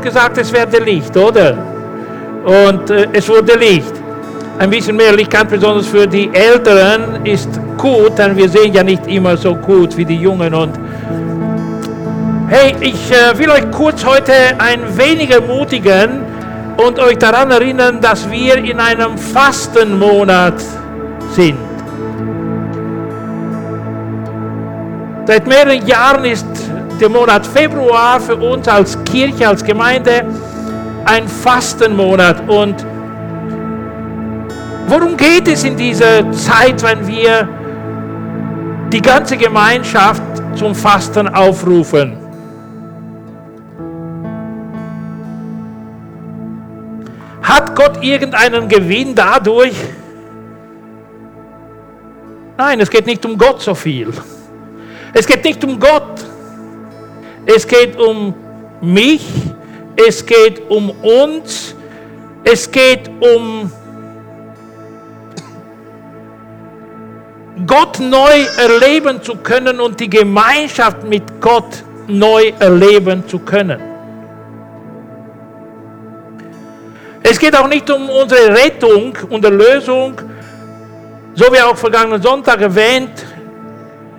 Gott gesagt, es werde Licht, oder? Und äh, es wurde Licht. Ein bisschen mehr Licht, ganz besonders für die Älteren, ist gut, denn wir sehen ja nicht immer so gut wie die Jungen. Und hey, ich äh, will euch kurz heute ein wenig ermutigen und euch daran erinnern, dass wir in einem Fastenmonat sind. Seit mehreren Jahren ist der Monat Februar für uns als Kirche, als Gemeinde ein Fastenmonat. Und worum geht es in dieser Zeit, wenn wir die ganze Gemeinschaft zum Fasten aufrufen? Hat Gott irgendeinen Gewinn dadurch? Nein, es geht nicht um Gott so viel. Es geht nicht um Gott. Es geht um mich. Es geht um uns. Es geht um Gott neu erleben zu können und die Gemeinschaft mit Gott neu erleben zu können. Es geht auch nicht um unsere Rettung und Erlösung, so wie auch vergangenen Sonntag erwähnt.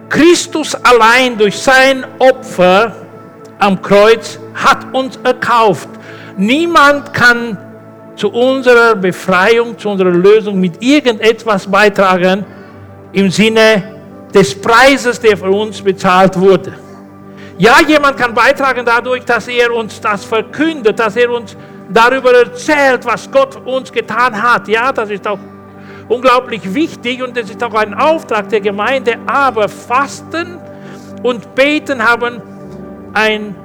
Christus allein durch sein Opfer am Kreuz hat uns erkauft. Niemand kann zu unserer Befreiung, zu unserer Lösung mit irgendetwas beitragen im Sinne des Preises, der für uns bezahlt wurde. Ja, jemand kann beitragen dadurch, dass er uns das verkündet, dass er uns darüber erzählt, was Gott uns getan hat. Ja, das ist auch unglaublich wichtig und das ist auch ein Auftrag der Gemeinde. Aber Fasten und Beten haben ein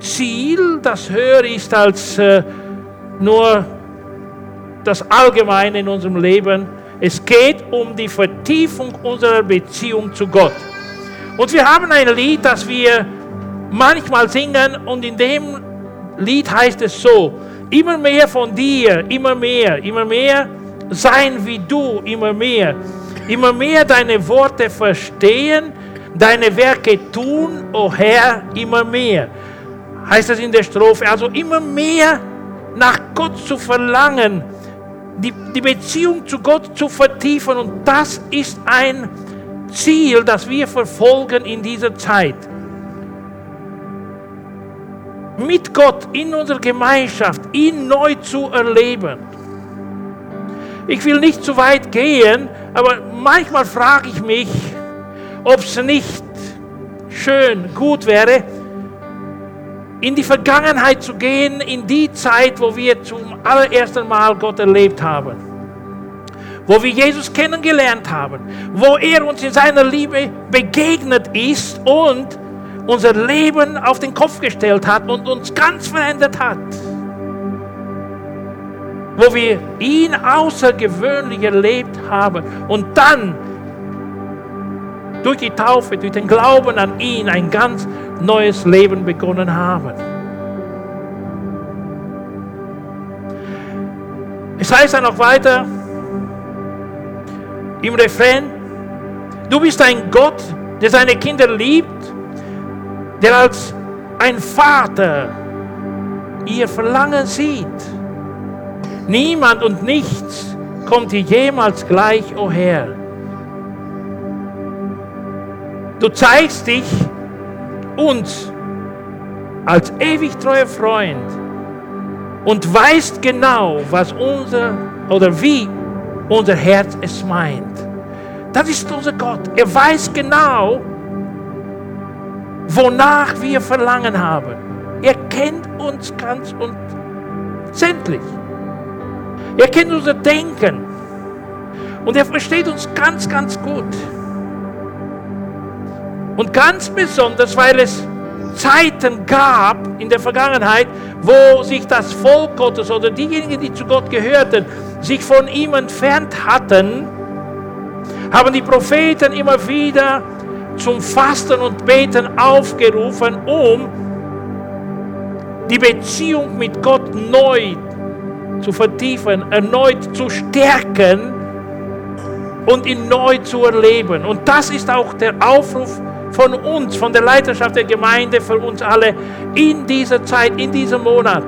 Ziel, das höher ist als äh, nur das Allgemeine in unserem Leben. Es geht um die Vertiefung unserer Beziehung zu Gott. Und wir haben ein Lied, das wir manchmal singen und in dem Lied heißt es so, Immer mehr von dir, immer mehr, immer mehr sein wie du, immer mehr. Immer mehr deine Worte verstehen, deine Werke tun, o oh Herr, immer mehr. Heißt das in der Strophe. Also immer mehr nach Gott zu verlangen, die, die Beziehung zu Gott zu vertiefen. Und das ist ein Ziel, das wir verfolgen in dieser Zeit mit Gott in unserer Gemeinschaft, ihn neu zu erleben. Ich will nicht zu weit gehen, aber manchmal frage ich mich, ob es nicht schön, gut wäre, in die Vergangenheit zu gehen, in die Zeit, wo wir zum allerersten Mal Gott erlebt haben, wo wir Jesus kennengelernt haben, wo er uns in seiner Liebe begegnet ist und unser Leben auf den Kopf gestellt hat und uns ganz verändert hat. Wo wir ihn außergewöhnlich erlebt haben. Und dann durch die Taufe, durch den Glauben an ihn ein ganz neues Leben begonnen haben. Es heißt dann noch weiter im Refrain, du bist ein Gott, der seine Kinder liebt der als ein Vater ihr Verlangen sieht. Niemand und nichts kommt dir jemals gleich, o oh Herr. Du zeigst dich uns als ewig treuer Freund und weißt genau, was unser oder wie unser Herz es meint. Das ist unser Gott. Er weiß genau, wonach wir Verlangen haben. Er kennt uns ganz und sämtlich. Er kennt unser Denken. Und er versteht uns ganz, ganz gut. Und ganz besonders, weil es Zeiten gab in der Vergangenheit, wo sich das Volk Gottes oder diejenigen, die zu Gott gehörten, sich von ihm entfernt hatten, haben die Propheten immer wieder zum Fasten und Beten aufgerufen, um die Beziehung mit Gott neu zu vertiefen, erneut zu stärken und ihn neu zu erleben. Und das ist auch der Aufruf von uns, von der Leiterschaft der Gemeinde, für uns alle in dieser Zeit, in diesem Monat.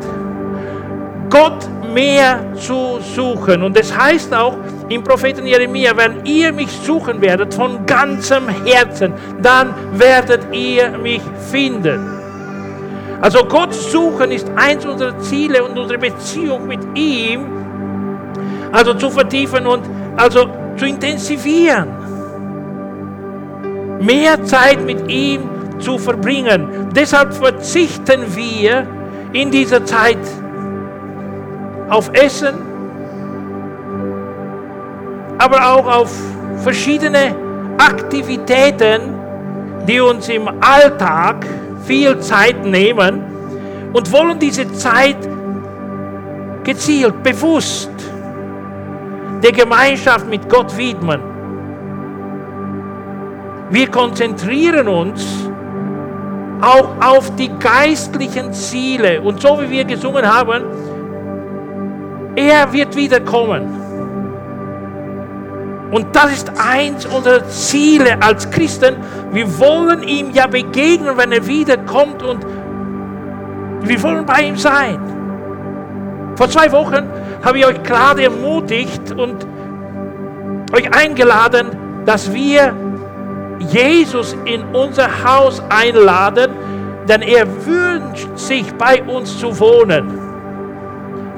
Gott mehr zu suchen. Und das heißt auch im Propheten Jeremia, wenn ihr mich suchen werdet von ganzem Herzen, dann werdet ihr mich finden. Also Gott suchen ist eins unserer Ziele und unsere Beziehung mit ihm, also zu vertiefen und also zu intensivieren. Mehr Zeit mit ihm zu verbringen. Deshalb verzichten wir in dieser Zeit auf Essen, aber auch auf verschiedene Aktivitäten, die uns im Alltag viel Zeit nehmen und wollen diese Zeit gezielt, bewusst der Gemeinschaft mit Gott widmen. Wir konzentrieren uns auch auf die geistlichen Ziele und so wie wir gesungen haben, er wird wiederkommen. Und das ist eins unserer Ziele als Christen. Wir wollen ihm ja begegnen, wenn er wiederkommt und wir wollen bei ihm sein. Vor zwei Wochen habe ich euch gerade ermutigt und euch eingeladen, dass wir Jesus in unser Haus einladen, denn er wünscht sich bei uns zu wohnen.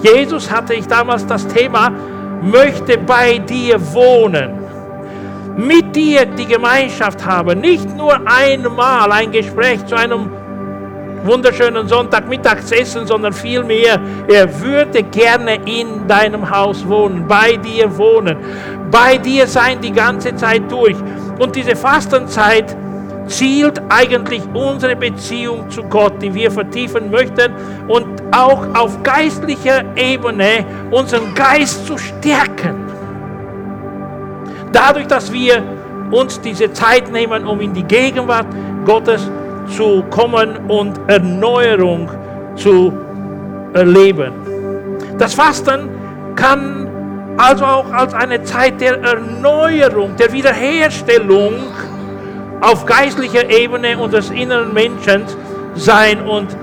Jesus hatte ich damals das Thema, möchte bei dir wohnen, mit dir die Gemeinschaft haben, nicht nur einmal ein Gespräch zu einem wunderschönen Sonntagmittagsessen, sondern vielmehr, er würde gerne in deinem Haus wohnen, bei dir wohnen, bei dir sein die ganze Zeit durch. Und diese Fastenzeit zielt eigentlich unsere Beziehung zu Gott, die wir vertiefen möchten und auch auf geistlicher Ebene unseren Geist zu stärken. Dadurch, dass wir uns diese Zeit nehmen, um in die Gegenwart Gottes zu kommen und Erneuerung zu erleben. Das Fasten kann also auch als eine Zeit der Erneuerung, der Wiederherstellung auf geistlicher Ebene unseres inneren Menschen sein und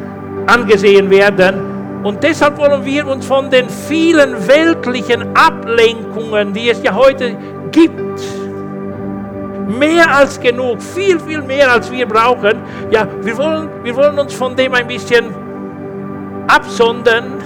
angesehen werden. Und deshalb wollen wir uns von den vielen weltlichen Ablenkungen, die es ja heute gibt, mehr als genug, viel, viel mehr als wir brauchen, ja, wir wollen, wir wollen uns von dem ein bisschen absondern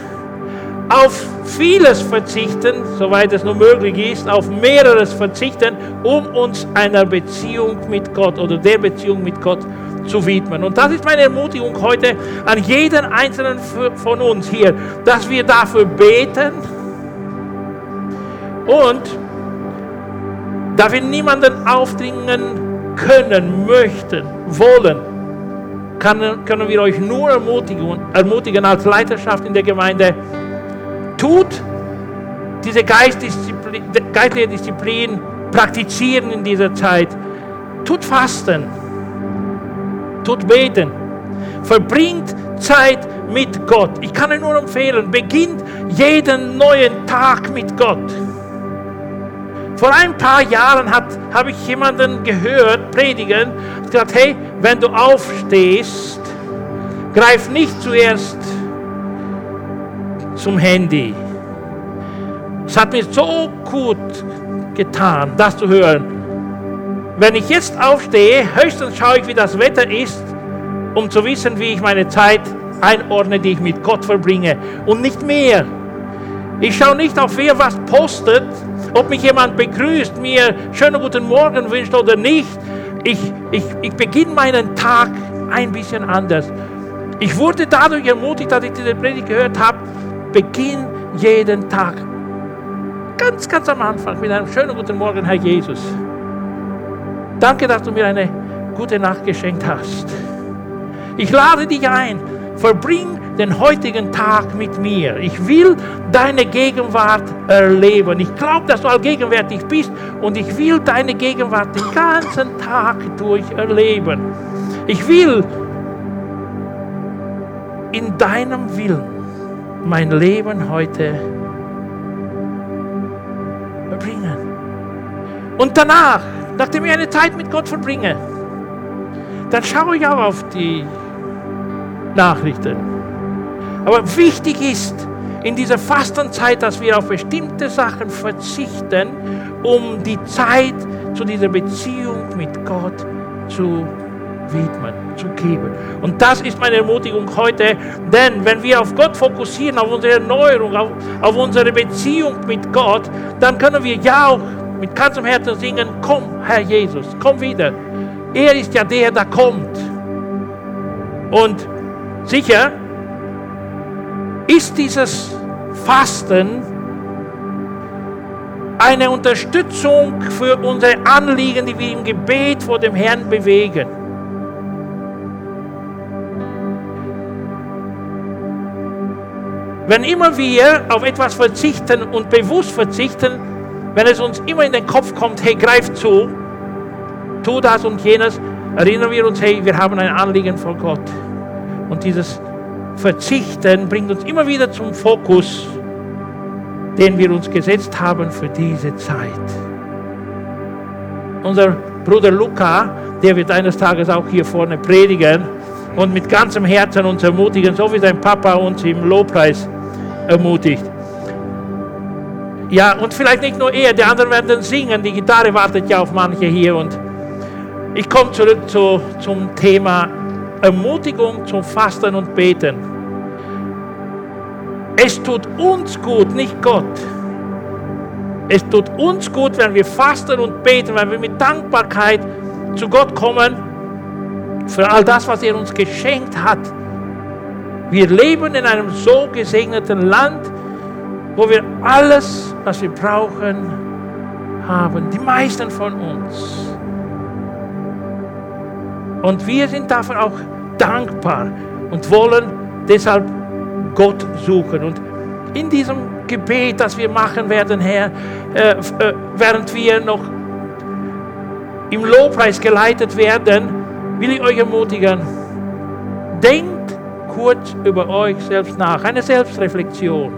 auf vieles verzichten, soweit es nur möglich ist, auf mehreres verzichten, um uns einer Beziehung mit Gott oder der Beziehung mit Gott zu widmen. Und das ist meine Ermutigung heute an jeden einzelnen von uns hier, dass wir dafür beten und da wir niemanden aufdringen können, möchten, wollen, können wir euch nur ermutigen, ermutigen als Leiterschaft in der Gemeinde, tut diese geistliche Disziplin praktizieren in dieser Zeit. Tut Fasten, tut Beten, verbringt Zeit mit Gott. Ich kann euch nur empfehlen, beginnt jeden neuen Tag mit Gott. Vor ein paar Jahren habe ich jemanden gehört predigen, gesagt, hey, wenn du aufstehst, greif nicht zuerst zum Handy. Es hat mir so gut getan, das zu hören. Wenn ich jetzt aufstehe, höchstens schaue ich, wie das Wetter ist, um zu wissen, wie ich meine Zeit einordne, die ich mit Gott verbringe. Und nicht mehr. Ich schaue nicht auf, wer was postet, ob mich jemand begrüßt, mir schönen guten Morgen wünscht oder nicht. Ich, ich, ich beginne meinen Tag ein bisschen anders. Ich wurde dadurch ermutigt, dass ich diese Predigt gehört habe, Beginn jeden Tag. Ganz, ganz am Anfang mit einem schönen guten Morgen, Herr Jesus. Danke, dass du mir eine gute Nacht geschenkt hast. Ich lade dich ein, verbring den heutigen Tag mit mir. Ich will deine Gegenwart erleben. Ich glaube, dass du allgegenwärtig bist und ich will deine Gegenwart den ganzen Tag durch erleben. Ich will in deinem Willen mein Leben heute verbringen. Und danach, nachdem ich eine Zeit mit Gott verbringe, dann schaue ich auch auf die Nachrichten. Aber wichtig ist in dieser Fastenzeit, dass wir auf bestimmte Sachen verzichten, um die Zeit zu dieser Beziehung mit Gott zu widmen, zu geben. Und das ist meine Ermutigung heute, denn wenn wir auf Gott fokussieren, auf unsere Erneuerung, auf, auf unsere Beziehung mit Gott, dann können wir ja auch mit ganzem Herzen singen, komm, Herr Jesus, komm wieder. Er ist ja der, der kommt. Und sicher ist dieses Fasten eine Unterstützung für unsere Anliegen, die wir im Gebet vor dem Herrn bewegen. Wenn immer wir auf etwas verzichten und bewusst verzichten, wenn es uns immer in den Kopf kommt, hey, greif zu, tu das und jenes, erinnern wir uns, hey, wir haben ein Anliegen vor Gott. Und dieses Verzichten bringt uns immer wieder zum Fokus, den wir uns gesetzt haben für diese Zeit. Unser Bruder Luca, der wird eines Tages auch hier vorne predigen und mit ganzem Herzen uns ermutigen, so wie sein Papa uns im Lobpreis ermutigt. Ja, und vielleicht nicht nur er, die anderen werden singen, die Gitarre wartet ja auf manche hier. Und ich komme zurück zu, zum Thema Ermutigung zum Fasten und Beten. Es tut uns gut, nicht Gott. Es tut uns gut, wenn wir fasten und beten, wenn wir mit Dankbarkeit zu Gott kommen für all das, was er uns geschenkt hat. Wir leben in einem so gesegneten Land, wo wir alles, was wir brauchen, haben. Die meisten von uns. Und wir sind dafür auch dankbar und wollen deshalb Gott suchen. Und in diesem Gebet, das wir machen werden, Herr, äh, äh, während wir noch im Lobpreis geleitet werden, will ich euch ermutigen, denkt kurz über euch selbst nach, eine Selbstreflexion.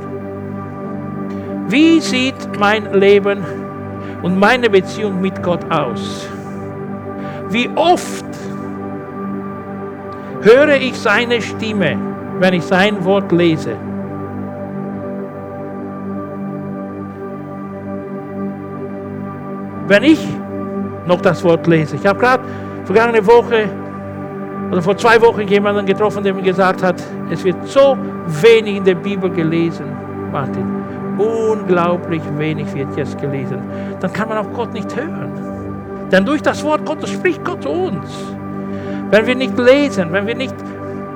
Wie sieht mein Leben und meine Beziehung mit Gott aus? Wie oft höre ich seine Stimme, wenn ich sein Wort lese? Wenn ich noch das Wort lese. Ich habe gerade vergangene Woche oder vor zwei Wochen jemanden getroffen, der mir gesagt hat, es wird so wenig in der Bibel gelesen, Martin. Unglaublich wenig wird jetzt gelesen. Dann kann man auf Gott nicht hören. Denn durch das Wort Gottes spricht Gott zu uns. Wenn wir nicht lesen, wenn wir nicht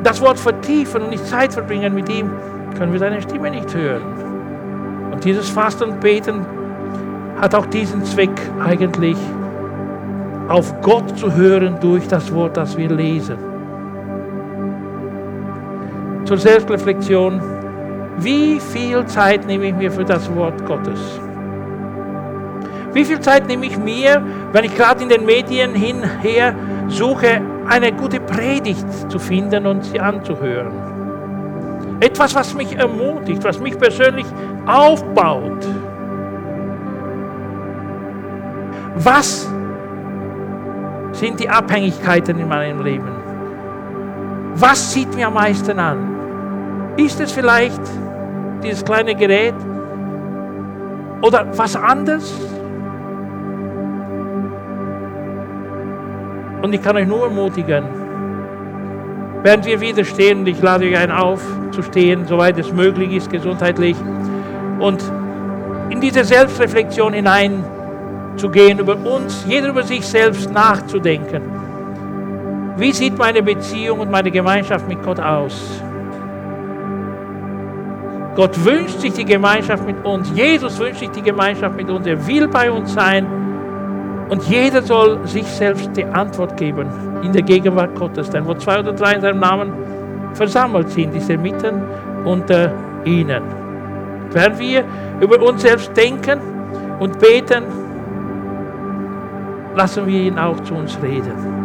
das Wort vertiefen und nicht Zeit verbringen mit ihm, können wir seine Stimme nicht hören. Und dieses Fasten und Beten hat auch diesen Zweck eigentlich, auf Gott zu hören durch das Wort, das wir lesen zur Selbstreflexion, wie viel Zeit nehme ich mir für das Wort Gottes? Wie viel Zeit nehme ich mir, wenn ich gerade in den Medien hinher suche, eine gute Predigt zu finden und sie anzuhören? Etwas, was mich ermutigt, was mich persönlich aufbaut. Was sind die Abhängigkeiten in meinem Leben? Was zieht mir am meisten an? Ist es vielleicht dieses kleine Gerät oder was anderes? Und ich kann euch nur ermutigen, während wir wieder stehen, und ich lade euch ein auf zu stehen, soweit es möglich ist, gesundheitlich, und in diese Selbstreflexion hineinzugehen, über uns, jeder über sich selbst nachzudenken. Wie sieht meine Beziehung und meine Gemeinschaft mit Gott aus? Gott wünscht sich die Gemeinschaft mit uns. Jesus wünscht sich die Gemeinschaft mit uns. Er will bei uns sein. Und jeder soll sich selbst die Antwort geben in der Gegenwart Gottes. Denn wo zwei oder drei in seinem Namen versammelt sind, ist er mitten unter ihnen. Während wir über uns selbst denken und beten, lassen wir ihn auch zu uns reden.